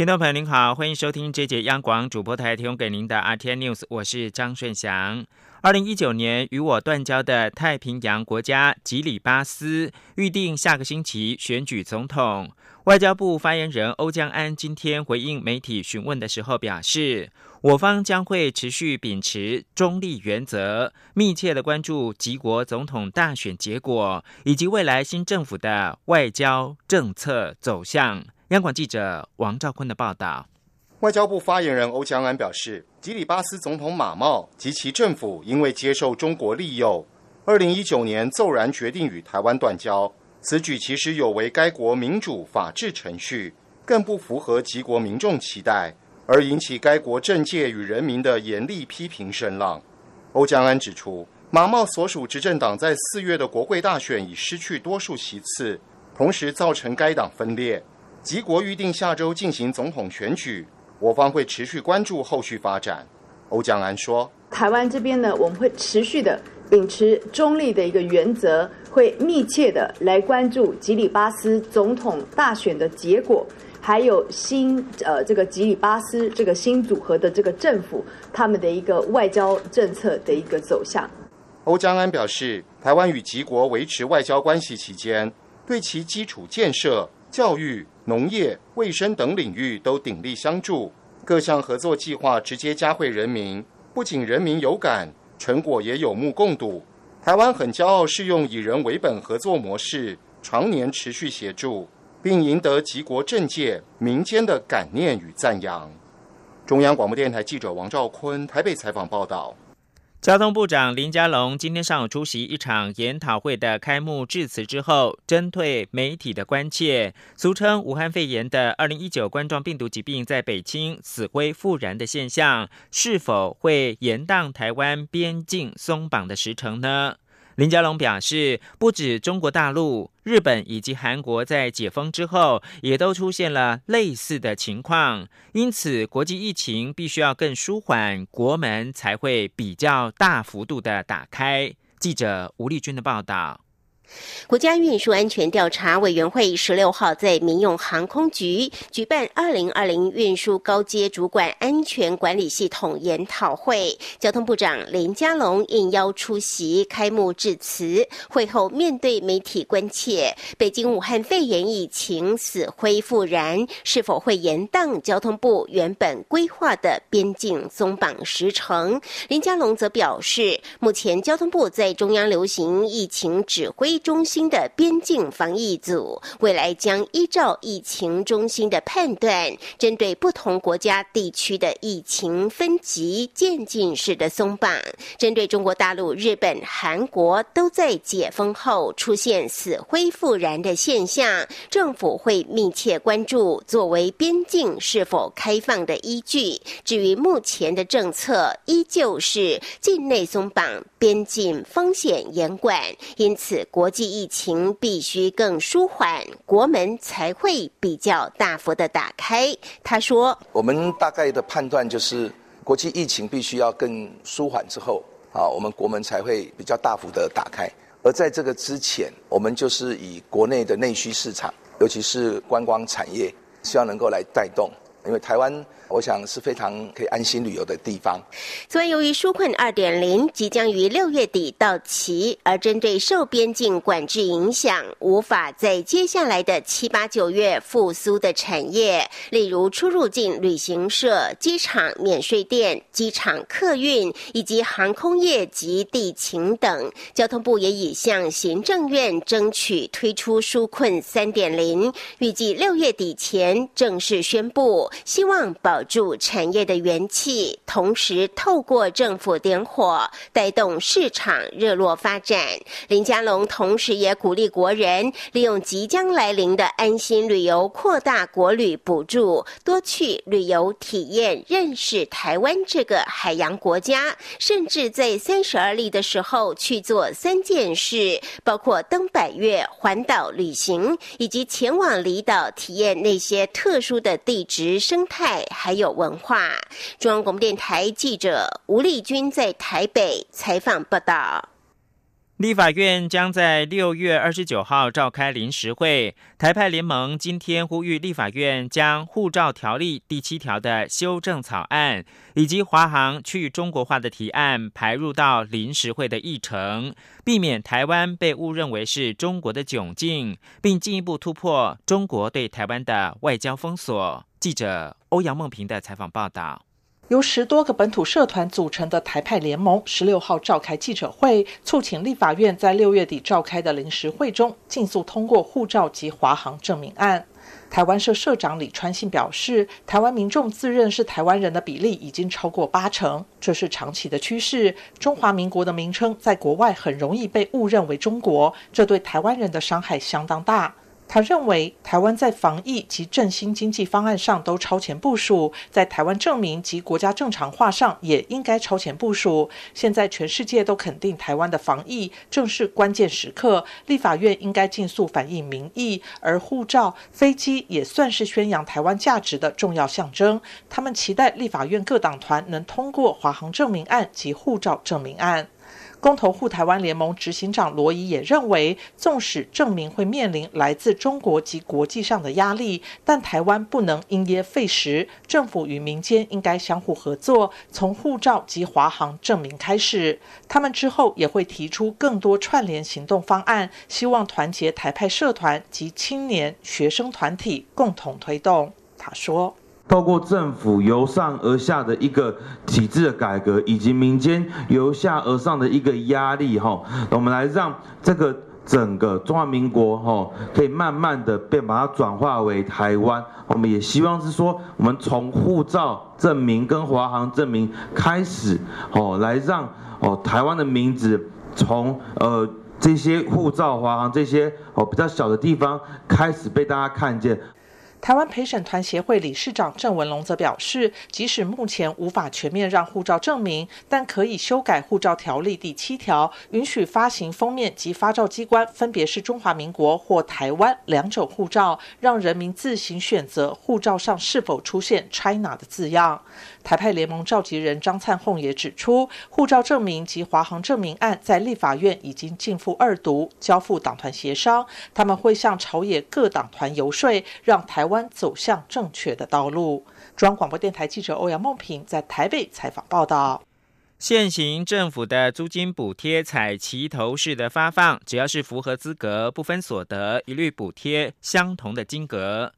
听众朋友您好，欢迎收听这节央广主播台提供给您的 RT News，我是张顺祥。二零一九年与我断交的太平洋国家吉里巴斯预定下个星期选举总统。外交部发言人欧江安今天回应媒体询问的时候表示，我方将会持续秉持中立原则，密切的关注吉国总统大选结果以及未来新政府的外交政策走向。央广记者王兆坤的报道。外交部发言人欧江安表示，吉里巴斯总统马茂及其政府因为接受中国利诱，二零一九年骤然决定与台湾断交，此举其实有违该国民主法治程序，更不符合吉国民众期待，而引起该国政界与人民的严厉批评声浪。欧江安指出，马茂所属执政党在四月的国会大选已失去多数席次，同时造成该党分裂。吉国预定下周进行总统选举。我方会持续关注后续发展。欧江安说：“台湾这边呢，我们会持续的秉持中立的一个原则，会密切的来关注吉里巴斯总统大选的结果，还有新呃这个吉里巴斯这个新组合的这个政府他们的一个外交政策的一个走向。”欧江安表示，台湾与吉国维持外交关系期间，对其基础建设、教育。农业、卫生等领域都鼎力相助，各项合作计划直接加惠人民，不仅人民有感，成果也有目共睹。台湾很骄傲适用以人为本合作模式，常年持续协助，并赢得极国政界、民间的感念与赞扬。中央广播电台记者王兆坤台北采访报道。交通部长林佳龙今天上午出席一场研讨会的开幕致辞之后，针对媒体的关切，俗称武汉肺炎的二零一九冠状病毒疾病在北京死灰复燃的现象，是否会延宕台湾边境松绑的时程呢？林佳龙表示，不止中国大陆、日本以及韩国在解封之后，也都出现了类似的情况，因此国际疫情必须要更舒缓，国门才会比较大幅度的打开。记者吴丽君的报道。国家运输安全调查委员会十六号在民用航空局举办二零二零运输高阶主管安全管理系统研讨会，交通部长林佳龙应邀出席开幕致辞。会后面对媒体关切，北京武汉肺炎疫情死灰复燃，是否会延宕交通部原本规划的边境松绑时程？林佳龙则表示，目前交通部在中央流行疫情指挥。中心的边境防疫组未来将依照疫情中心的判断，针对不同国家地区的疫情分级渐进式的松绑。针对中国大陆、日本、韩国都在解封后出现死灰复燃的现象，政府会密切关注作为边境是否开放的依据。至于目前的政策，依旧是境内松绑，边境风险严管，因此国。国际疫情必须更舒缓，国门才会比较大幅的打开。他说：“我们大概的判断就是，国际疫情必须要更舒缓之后，啊，我们国门才会比较大幅的打开。而在这个之前，我们就是以国内的内需市场，尤其是观光产业，希望能够来带动，因为台湾。”我想是非常可以安心旅游的地方。此外，由于纾困二点零即将于六月底到期，而针对受边境管制影响，无法在接下来的七八九月复苏的产业，例如出入境旅行社、机场免税店、机场客运以及航空业及地勤等，交通部也已向行政院争取推出纾困三点零，预计六月底前正式宣布，希望保。助产业的元气，同时透过政府点火，带动市场热络发展。林佳龙同时也鼓励国人利用即将来临的安心旅游，扩大国旅补助，多去旅游体验，认识台湾这个海洋国家。甚至在三十而立的时候去做三件事，包括登百越、环岛旅行，以及前往离岛体验那些特殊的地质生态还还有文化。中央广播电台记者吴丽君在台北采访报道。立法院将在六月二十九号召开临时会。台派联盟今天呼吁立法院将护照条例第七条的修正草案以及华航去中国化的提案排入到临时会的议程，避免台湾被误认为是中国的窘境，并进一步突破中国对台湾的外交封锁。记者欧阳梦平的采访报道。由十多个本土社团组成的台派联盟，十六号召开记者会，促请立法院在六月底召开的临时会中，尽速通过护照及华航证明案。台湾社社长李川信表示，台湾民众自认是台湾人的比例已经超过八成，这是长期的趋势。中华民国的名称在国外很容易被误认为中国，这对台湾人的伤害相当大。他认为，台湾在防疫及振兴经济方案上都超前部署，在台湾证明及国家正常化上也应该超前部署。现在全世界都肯定台湾的防疫，正是关键时刻。立法院应该尽速反映民意，而护照、飞机也算是宣扬台湾价值的重要象征。他们期待立法院各党团能通过华航证明案及护照证明案。公投护台湾联盟执行长罗伊也认为，纵使证明会面临来自中国及国际上的压力，但台湾不能因噎废食，政府与民间应该相互合作，从护照及华航证明开始。他们之后也会提出更多串联行动方案，希望团结台派社团及青年学生团体共同推动。他说。透过政府由上而下的一个体制的改革，以及民间由下而上的一个压力，哈，我们来让这个整个中华民国，哈，可以慢慢的变，把它转化为台湾。我们也希望是说，我们从护照证明跟华航证明开始，哦，来让哦台湾的名字从呃这些护照、华航这些哦比较小的地方开始被大家看见。台湾陪审团协会理事长郑文龙则表示，即使目前无法全面让护照证明，但可以修改护照条例第七条，允许发行封面及发照机关分别是中华民国或台湾两种护照，让人民自行选择护照上是否出现 “China” 的字样。台派联盟召集人张灿宏也指出，护照证明及华航证明案在立法院已经进赴二读，交付党团协商。他们会向朝野各党团游说，让台湾走向正确的道路。中央广播电台记者欧阳梦平在台北采访报道。现行政府的租金补贴采齐头式的发放，只要是符合资格，不分所得，一律补贴相同的金额。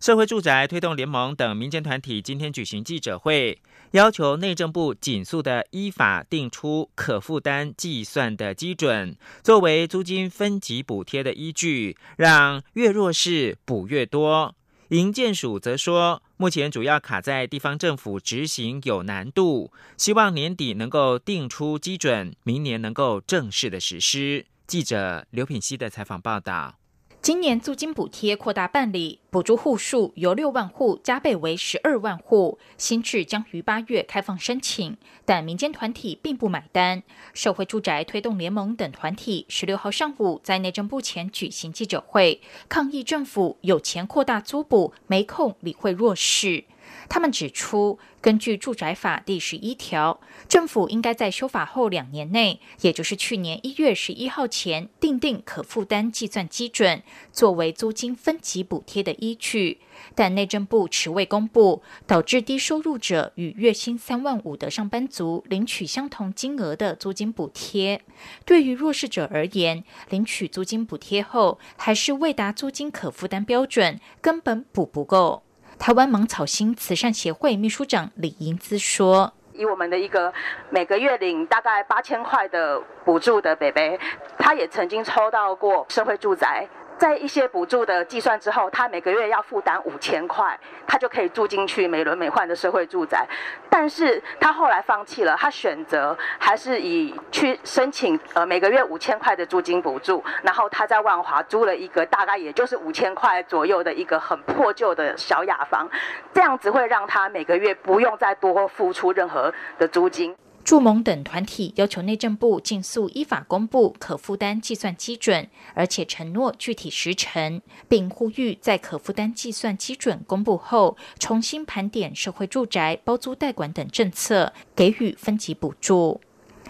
社会住宅推动联盟等民间团体今天举行记者会，要求内政部紧速的依法定出可负担计算的基准，作为租金分级补贴的依据，让越弱势补越多。营建署则说，目前主要卡在地方政府执行有难度，希望年底能够定出基准，明年能够正式的实施。记者刘品希的采访报道。今年租金补贴扩大办理，补助户数由六万户加倍为十二万户，新制将于八月开放申请，但民间团体并不买单。社会住宅推动联盟等团体十六号上午在内政部前举行记者会，抗议政府有钱扩大租补，没空理会弱势。他们指出，根据住宅法第十一条，政府应该在修法后两年内，也就是去年一月十一号前，订定可负担计算基准，作为租金分级补贴的依据。但内政部迟未公布，导致低收入者与月薪三万五的上班族领取相同金额的租金补贴。对于弱势者而言，领取租金补贴后，还是未达租金可负担标准，根本补不够。台湾芒草心慈善协会秘书长李英姿说：“以我们的一个每个月领大概八千块的补助的北北，他也曾经抽到过社会住宅。”在一些补助的计算之后，他每个月要负担五千块，他就可以住进去美轮美奂的社会住宅。但是他后来放弃了，他选择还是以去申请呃每个月五千块的租金补助，然后他在万华租了一个大概也就是五千块左右的一个很破旧的小雅房，这样子会让他每个月不用再多付出任何的租金。驻盟等团体要求内政部尽速依法公布可负担计算基准，而且承诺具体时程，并呼吁在可负担计算基准公布后，重新盘点社会住宅包租代管等政策，给予分级补助。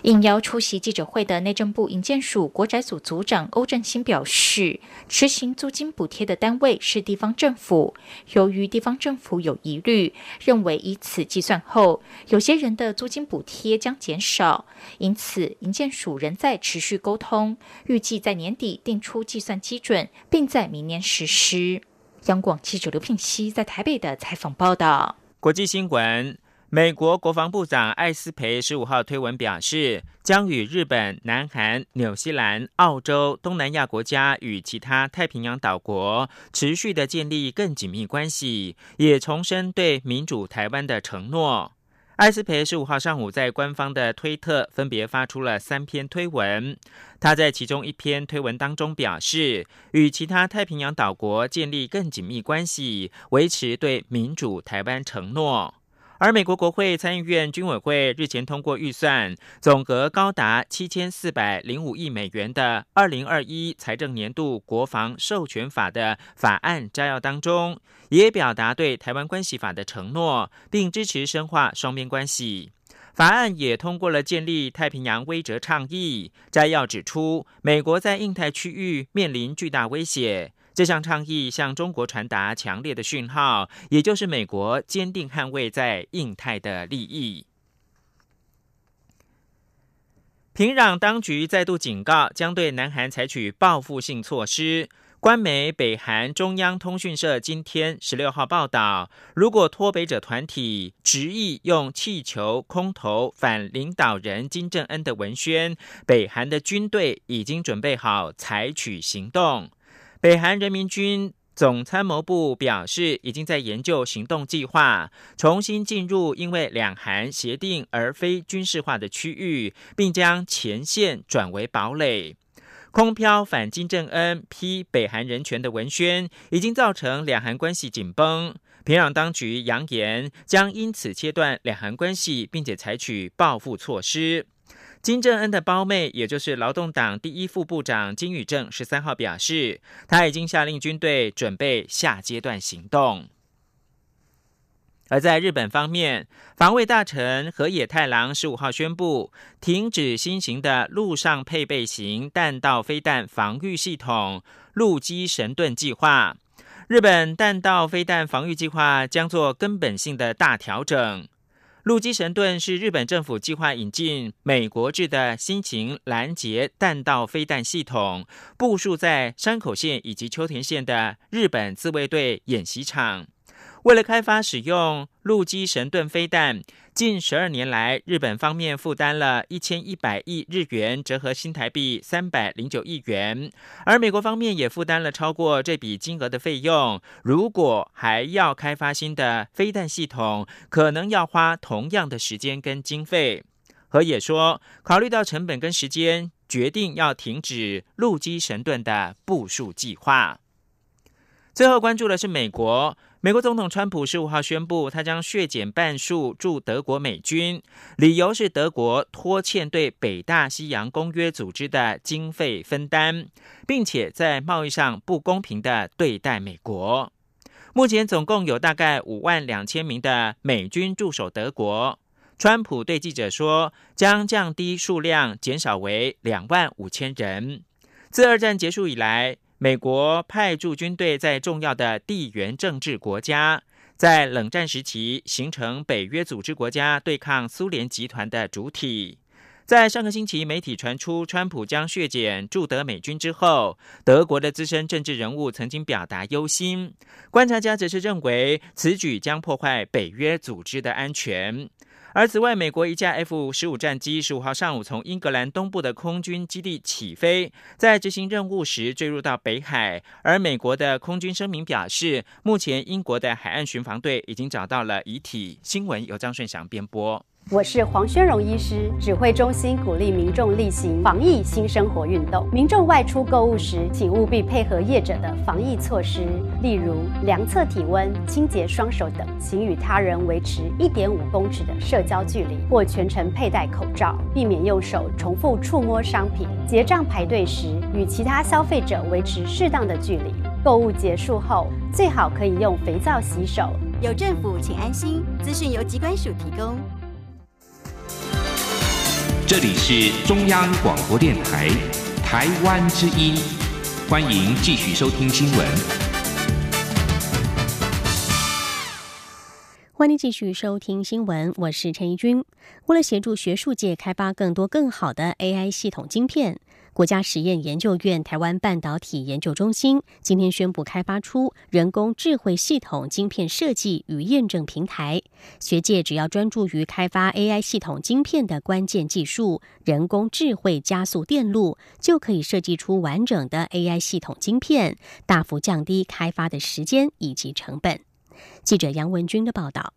应邀出席记者会的内政部营建署国宅组组长欧振兴表示，执行租金补贴的单位是地方政府。由于地方政府有疑虑，认为以此计算后，有些人的租金补贴将减少，因此营建署仍在持续沟通，预计在年底定出计算基准，并在明年实施。央广记者刘聘熙在台北的采访报道。国际新闻。美国国防部长艾斯培十五号推文表示，将与日本、南韩、纽西兰、澳洲、东南亚国家与其他太平洋岛国持续的建立更紧密关系，也重申对民主台湾的承诺。艾斯培十五号上午在官方的推特分别发出了三篇推文，他在其中一篇推文当中表示，与其他太平洋岛国建立更紧密关系，维持对民主台湾承诺。而美国国会参议院军委会日前通过预算，总额高达七千四百零五亿美元的二零二一财政年度国防授权法的法案摘要当中，也表达对台湾关系法的承诺，并支持深化双边关系。法案也通过了建立太平洋威慑倡议摘要，指出美国在印太区域面临巨大威胁。这项倡议向中国传达强烈的讯号，也就是美国坚定捍卫在印太的利益。平壤当局再度警告，将对南韩采取报复性措施。官媒北韩中央通讯社今天十六号报道，如果脱北者团体执意用气球空投反领导人金正恩的文宣，北韩的军队已经准备好采取行动。北韩人民军总参谋部表示，已经在研究行动计划，重新进入因为两韩协定而非军事化的区域，并将前线转为堡垒。空飘反金正恩、批北韩人权的文宣，已经造成两韩关系紧绷。平壤当局扬言将因此切断两韩关系，并且采取报复措施。金正恩的胞妹，也就是劳动党第一副部长金宇正，十三号表示，他已经下令军队准备下阶段行动。而在日本方面，防卫大臣河野太郎十五号宣布，停止新型的陆上配备型弹道飞弹防御系统“陆基神盾”计划。日本弹道飞弹防御计划将做根本性的大调整。陆基神盾是日本政府计划引进美国制的新型拦截弹道飞弹系统，部署在山口县以及秋田县的日本自卫队演习场。为了开发使用陆基神盾飞弹，近十二年来，日本方面负担了一千一百亿日元，折合新台币三百零九亿元，而美国方面也负担了超过这笔金额的费用。如果还要开发新的飞弹系统，可能要花同样的时间跟经费。河野说，考虑到成本跟时间，决定要停止陆基神盾的部署计划。最后关注的是美国。美国总统川普十五号宣布，他将削减半数驻德国美军，理由是德国拖欠对北大西洋公约组织的经费分担，并且在贸易上不公平的对待美国。目前总共有大概五万两千名的美军驻守德国。川普对记者说，将降低数量，减少为两万五千人。自二战结束以来。美国派驻军队在重要的地缘政治国家，在冷战时期形成北约组织国家对抗苏联集团的主体。在上个星期，媒体传出川普将削减驻德美军之后，德国的资深政治人物曾经表达忧心。观察家则是认为，此举将破坏北约组织的安全。而此外，美国一架 F 十五战机十五号上午从英格兰东部的空军基地起飞，在执行任务时坠入到北海。而美国的空军声明表示，目前英国的海岸巡防队已经找到了遗体。新闻由张顺祥编播。我是黄宣荣医师，指挥中心鼓励民众例行防疫新生活运动。民众外出购物时，请务必配合业者的防疫措施，例如量测体温、清洁双手等，请与他人维持一点五公尺的社交距离，或全程佩戴口罩，避免用手重复触摸商品。结账排队时，与其他消费者维持适当的距离。购物结束后，最好可以用肥皂洗手。有政府，请安心。资讯由机关署提供。这里是中央广播电台台湾之音，欢迎继续收听新闻。欢迎继续收听新闻，我是陈怡君。为了协助学术界开发更多更好的 AI 系统晶片。国家实验研究院台湾半导体研究中心今天宣布开发出人工智慧系统晶片设计与验证平台。学界只要专注于开发 AI 系统晶片的关键技术——人工智慧加速电路，就可以设计出完整的 AI 系统晶片，大幅降低开发的时间以及成本。记者杨文军的报道。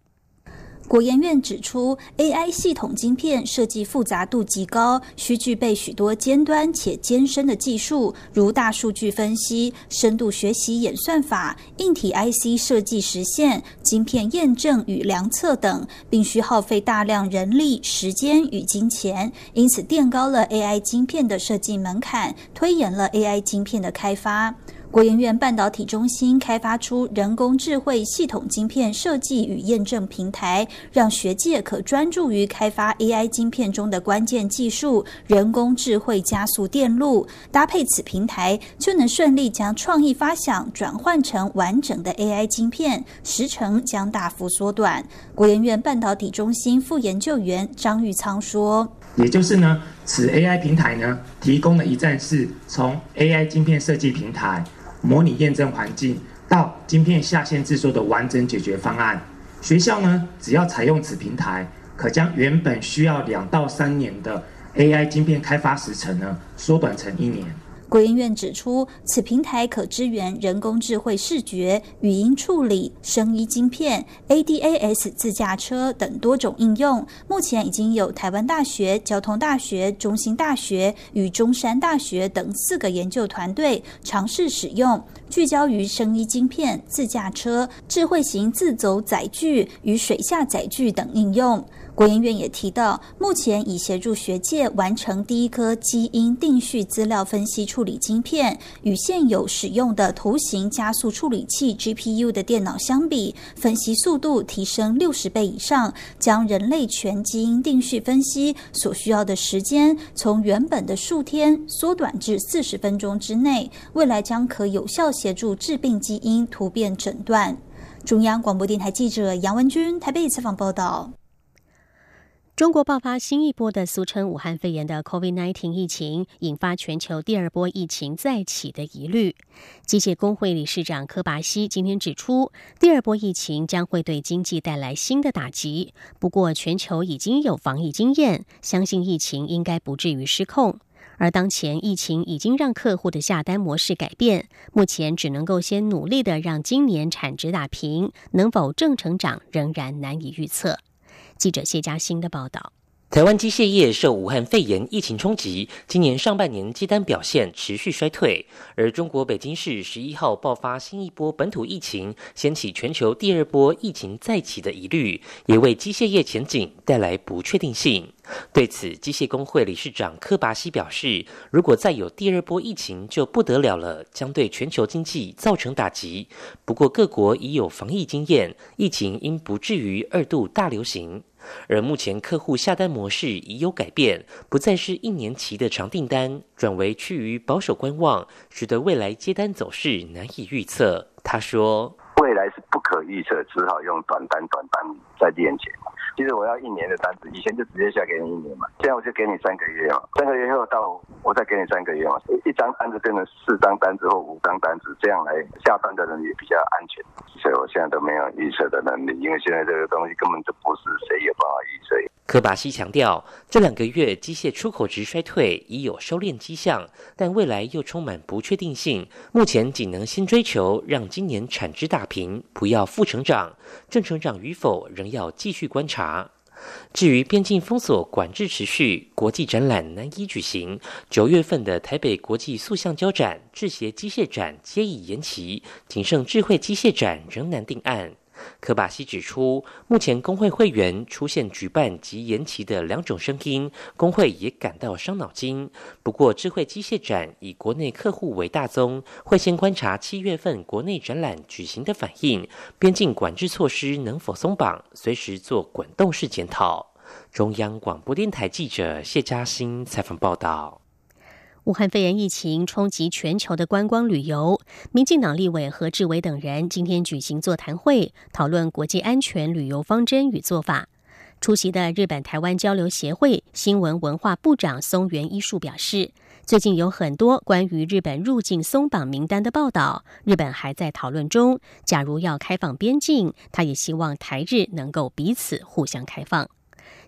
国研院指出，AI 系统晶片设计复杂度极高，需具备许多尖端且艰深的技术，如大数据分析、深度学习演算法、硬体 IC 设计实现、晶片验证与量测等，并需耗费大量人力、时间与金钱，因此垫高了 AI 晶片的设计门槛，推延了 AI 晶片的开发。国研院半导体中心开发出人工智慧系统晶片设计与验证平台，让学界可专注于开发 AI 晶片中的关键技术——人工智慧加速电路。搭配此平台，就能顺利将创意发想转换成完整的 AI 晶片，时程将大幅缩短。国研院半导体中心副研究员张玉仓说：“也就是呢，此 AI 平台呢，提供了一站式从 AI 晶片设计平台。”模拟验证环境到晶片下线制作的完整解决方案，学校呢只要采用此平台，可将原本需要两到三年的 AI 晶片开发时程呢缩短成一年。国研院指出，此平台可支援人工智慧视觉、语音处理、声音晶片、ADAS 自驾车等多种应用。目前已经有台湾大学、交通大学、中兴大学与中山大学等四个研究团队尝试使用，聚焦于声音晶片、自驾车、智慧型自走载具与水下载具等应用。国研院也提到，目前已协助学界完成第一颗基因定序资料分析处理晶片，与现有使用的图形加速处理器 GPU 的电脑相比，分析速度提升六十倍以上，将人类全基因定序分析所需要的时间从原本的数天缩短至四十分钟之内，未来将可有效协助致病基因突变诊断。中央广播电台记者杨文君台北采访报道。中国爆发新一波的俗称武汉肺炎的 COVID-19 疫情，引发全球第二波疫情再起的疑虑。机械工会理事长科巴西今天指出，第二波疫情将会对经济带来新的打击。不过，全球已经有防疫经验，相信疫情应该不至于失控。而当前疫情已经让客户的下单模式改变，目前只能够先努力的让今年产值打平，能否正成长仍然难以预测。记者谢嘉欣的报道：台湾机械业受武汉肺炎疫情冲击，今年上半年接单表现持续衰退。而中国北京市十一号爆发新一波本土疫情，掀起全球第二波疫情再起的疑虑，也为机械业前景带来不确定性。对此，机械工会理事长柯拔西表示：“如果再有第二波疫情，就不得了了，将对全球经济造成打击。不过，各国已有防疫经验，疫情应不至于二度大流行。”而目前客户下单模式已有改变，不再是一年期的长订单，转为趋于保守观望，使得未来接单走势难以预测。他说：“未来是不可预测，只好用短单短单在练钱。”其实我要一年的单子，以前就直接下给你一年嘛，现在我就给你三个月嘛，三个月后到我再给你三个月嘛，一张单子变成四张单子或五张单子，这样来下单的人也比较安全。所以我现在都没有预测的能力，因为现在这个东西根本就不是谁也不好预测。科巴西强调，这两个月机械出口值衰退已有收敛迹象，但未来又充满不确定性。目前仅能先追求让今年产值打平，不要负成长，正成长与否仍要继续观察。至于边境封锁管制持续，国际展览难以举行，九月份的台北国际塑橡胶展、制鞋机械展皆已延期，仅剩智慧机械展仍难定案。科巴西指出，目前工会会员出现举办及延期的两种声音，工会也感到伤脑筋。不过，智慧机械展以国内客户为大宗，会先观察七月份国内展览举行的反应，边境管制措施能否松绑，随时做滚动式检讨。中央广播电台记者谢嘉欣采访报道。武汉肺炎疫情冲击全球的观光旅游，民进党立委何志伟等人今天举行座谈会，讨论国际安全旅游方针与做法。出席的日本台湾交流协会新闻文化部长松原一树表示，最近有很多关于日本入境松绑名单的报道，日本还在讨论中。假如要开放边境，他也希望台日能够彼此互相开放。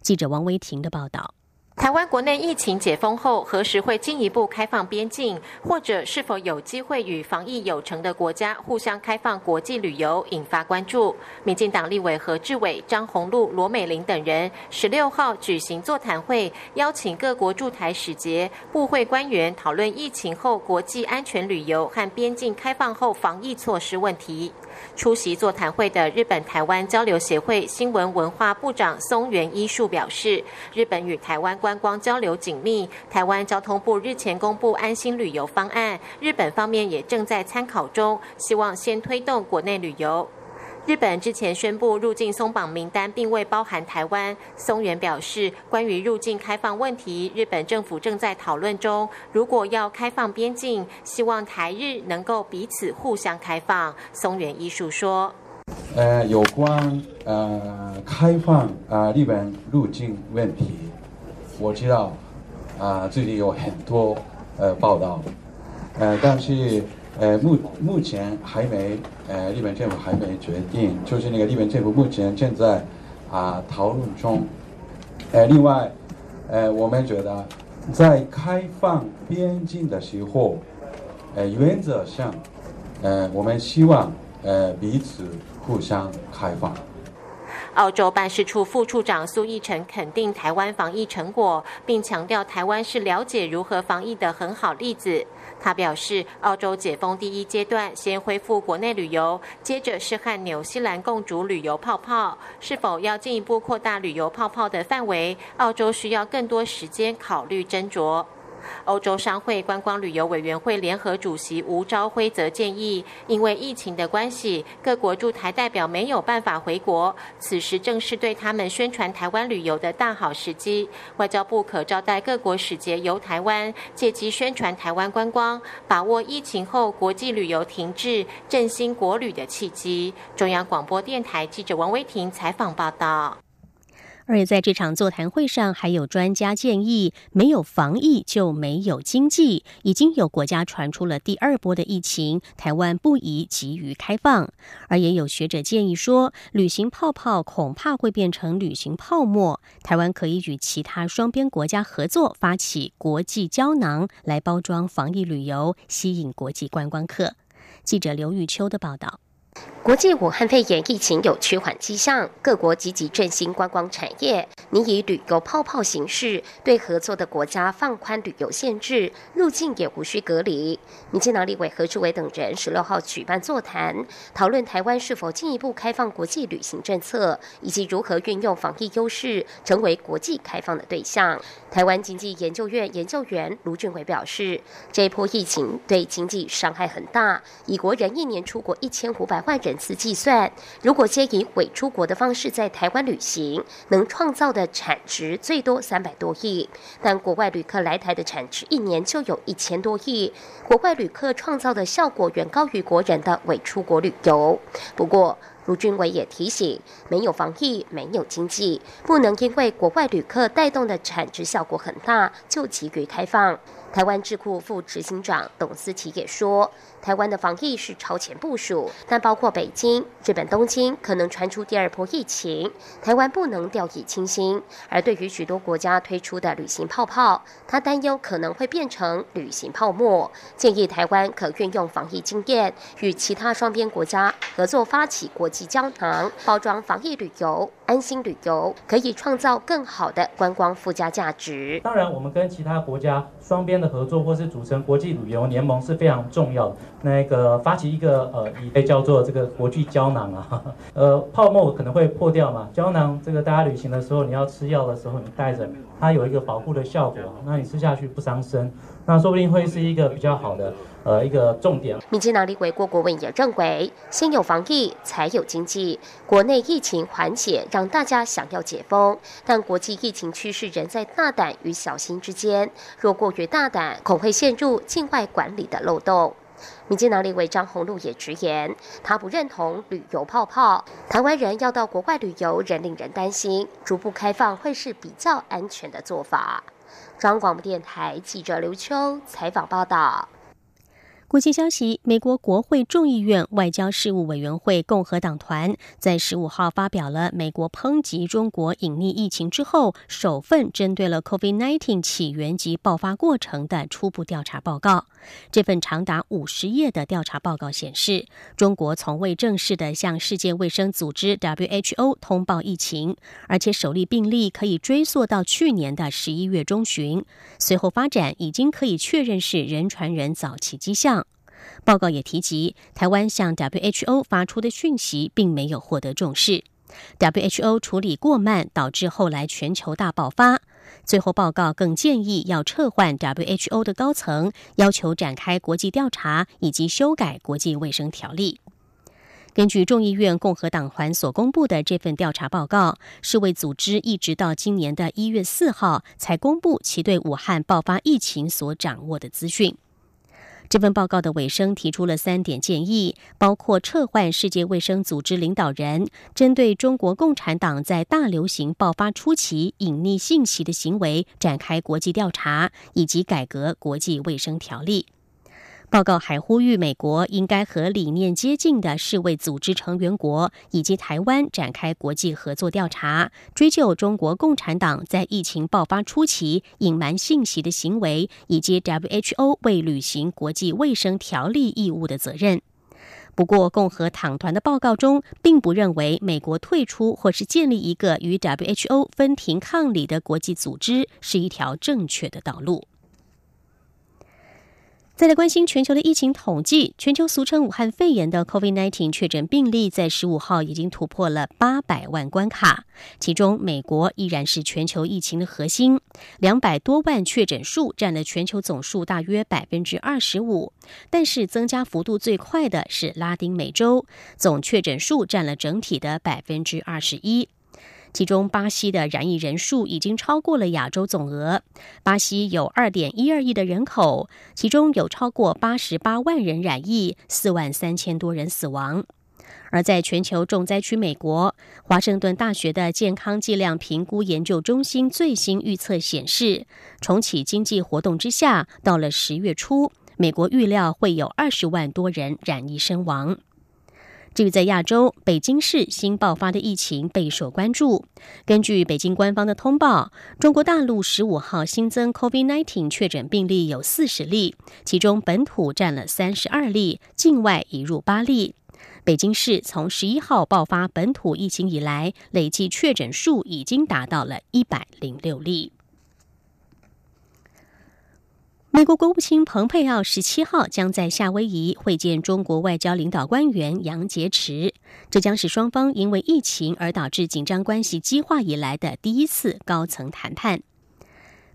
记者王维婷的报道。台湾国内疫情解封后，何时会进一步开放边境，或者是否有机会与防疫有成的国家互相开放国际旅游，引发关注。民进党立委何志伟、张宏禄、罗美玲等人十六号举行座谈会，邀请各国驻台使节、部会官员讨论疫情后国际安全旅游和边境开放后防疫措施问题。出席座谈会的日本台湾交流协会新闻文化部长松原一树表示，日本与台湾观光交流紧密，台湾交通部日前公布安心旅游方案，日本方面也正在参考中，希望先推动国内旅游。日本之前宣布入境松绑名单，并未包含台湾。松原表示，关于入境开放问题，日本政府正在讨论中。如果要开放边境，希望台日能够彼此互相开放。松原艺术说：“呃，有关呃开放啊日本入境问题，我知道啊这里有很多呃报道，呃，但是。”呃，目目前还没，呃，日本政府还没决定，就是那个日本政府目前正在啊讨论中。呃，另外，呃，我们觉得在开放边境的时候，呃，原则上，呃，我们希望呃彼此互相开放。澳洲办事处副处长苏义成肯定台湾防疫成果，并强调台湾是了解如何防疫的很好例子。他表示，澳洲解封第一阶段先恢复国内旅游，接着是和纽西兰共主旅游泡泡。是否要进一步扩大旅游泡泡的范围？澳洲需要更多时间考虑斟酌。欧洲商会观光旅游委员会联合主席吴朝辉则建议，因为疫情的关系，各国驻台代表没有办法回国，此时正是对他们宣传台湾旅游的大好时机。外交部可招待各国使节游台湾，借机宣传台湾观光，把握疫情后国际旅游停滞、振兴国旅的契机。中央广播电台记者王威婷采访报道。而且在这场座谈会上，还有专家建议，没有防疫就没有经济。已经有国家传出了第二波的疫情，台湾不宜急于开放。而也有学者建议说，旅行泡泡恐怕会变成旅行泡沫。台湾可以与其他双边国家合作，发起国际胶囊来包装防疫旅游，吸引国际观光客。记者刘玉秋的报道。国际武汉肺炎疫情有趋缓迹象，各国积极振兴观光产业，拟以旅游泡泡形式对合作的国家放宽旅游限制，入境也无需隔离。民进党立委何志伟等人十六号举办座谈，讨论台湾是否进一步开放国际旅行政策，以及如何运用防疫优势成为国际开放的对象。台湾经济研究院研究员卢俊伟表示，这一波疫情对经济伤害很大，以国人一年出国一千五百万人。次计算，如果皆以伪出国的方式在台湾旅行，能创造的产值最多三百多亿。但国外旅客来台的产值一年就有一千多亿，国外旅客创造的效果远高于国人的伪出国旅游。不过，卢俊伟也提醒，没有防疫，没有经济，不能因为国外旅客带动的产值效果很大，就急于开放。台湾智库副执行长董思琪也说，台湾的防疫是超前部署，但包括北京、日本东京可能传出第二波疫情，台湾不能掉以轻心。而对于许多国家推出的旅行泡泡，他担忧可能会变成旅行泡沫，建议台湾可运用防疫经验，与其他双边国家合作发起国际胶囊，包装防疫旅游、安心旅游，可以创造更好的观光附加价值。当然，我们跟其他国家双边的合作，或是组成国际旅游联盟是非常重要的。那个发起一个呃，被叫做这个国际胶囊啊，呃，泡沫可能会破掉嘛，胶囊这个大家旅行的时候，你要吃药的时候，你带着，它有一个保护的效果，那你吃下去不伤身，那说不定会是一个比较好的。呃，一个重点。民进党立委郭国文也认为，先有防疫，才有经济。国内疫情缓解，让大家想要解封，但国际疫情趋势仍在大胆与小心之间。若过于大胆，恐会陷入境外管理的漏洞。民进党立委张宏禄也直言，他不认同旅游泡泡。台湾人要到国外旅游，仍令人担心。逐步开放会是比较安全的做法。中央广播电台记者刘秋采访报道。国际消息：美国国会众议院外交事务委员会共和党团在十五号发表了美国抨击中国隐匿疫情之后首份针对了 COVID-19 起源及爆发过程的初步调查报告。这份长达五十页的调查报告显示，中国从未正式的向世界卫生组织 WHO 通报疫情，而且首例病例可以追溯到去年的十一月中旬，随后发展已经可以确认是人传人早期迹象。报告也提及，台湾向 WHO 发出的讯息并没有获得重视，WHO 处理过慢，导致后来全球大爆发。最后报告更建议要撤换 WHO 的高层，要求展开国际调查以及修改国际卫生条例。根据众议院共和党团所公布的这份调查报告，世卫组织一直到今年的一月四号才公布其对武汉爆发疫情所掌握的资讯。这份报告的尾声提出了三点建议，包括撤换世界卫生组织领导人，针对中国共产党在大流行爆发初期隐匿信息的行为展开国际调查，以及改革国际卫生条例。报告还呼吁美国应该和理念接近的世卫组织成员国以及台湾展开国际合作调查，追究中国共产党在疫情爆发初期隐瞒信息的行为，以及 WHO 未履行国际卫生条例义务的责任。不过，共和党团的报告中并不认为美国退出或是建立一个与 WHO 分庭抗礼的国际组织是一条正确的道路。再来关心全球的疫情统计，全球俗称武汉肺炎的 COVID-19 确诊病例在十五号已经突破了八百万关卡，其中美国依然是全球疫情的核心，两百多万确诊数占了全球总数大约百分之二十五，但是增加幅度最快的是拉丁美洲，总确诊数占了整体的百分之二十一。其中，巴西的染疫人数已经超过了亚洲总额。巴西有二点一二亿的人口，其中有超过八十八万人染疫，四万三千多人死亡。而在全球重灾区美国，华盛顿大学的健康剂量评估研究中心最新预测显示，重启经济活动之下，到了十月初，美国预料会有二十万多人染疫身亡。至于在亚洲，北京市新爆发的疫情备受关注。根据北京官方的通报，中国大陆十五号新增 COVID-19 确诊病例有四十例，其中本土占了三十二例，境外移入八例。北京市从十一号爆发本土疫情以来，累计确诊数已经达到了一百零六例。美国国务卿蓬佩奥十七号将在夏威夷会见中国外交领导官员杨洁篪，这将是双方因为疫情而导致紧张关系激化以来的第一次高层谈判。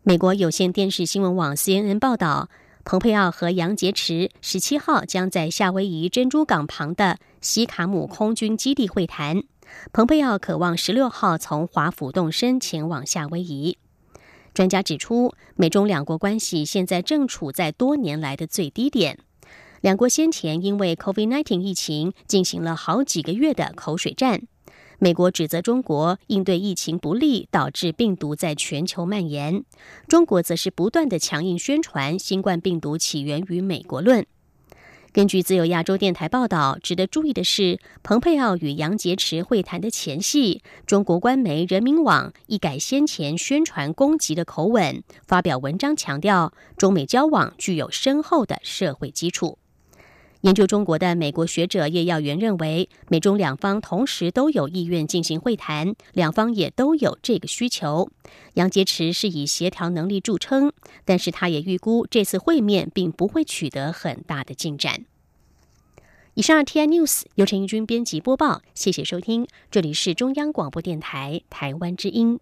美国有线电视新闻网 CNN 报道，蓬佩奥和杨洁篪十七号将在夏威夷珍珠港旁的西卡姆空军基地会谈。蓬佩奥渴望十六号从华府动身前往夏威夷。专家指出，美中两国关系现在正处在多年来的最低点。两国先前因为 COVID-19 疫情进行了好几个月的口水战。美国指责中国应对疫情不利，导致病毒在全球蔓延；中国则是不断的强硬宣传新冠病毒起源于美国论。根据自由亚洲电台报道，值得注意的是，蓬佩奥与杨洁篪会谈的前戏，中国官媒人民网一改先前宣传攻击的口吻，发表文章强调中美交往具有深厚的社会基础。研究中国的美国学者叶耀元认为，美中两方同时都有意愿进行会谈，两方也都有这个需求。杨洁篪是以协调能力著称，但是他也预估这次会面并不会取得很大的进展。以上 T I News 由陈义军编辑播报，谢谢收听，这里是中央广播电台台湾之音。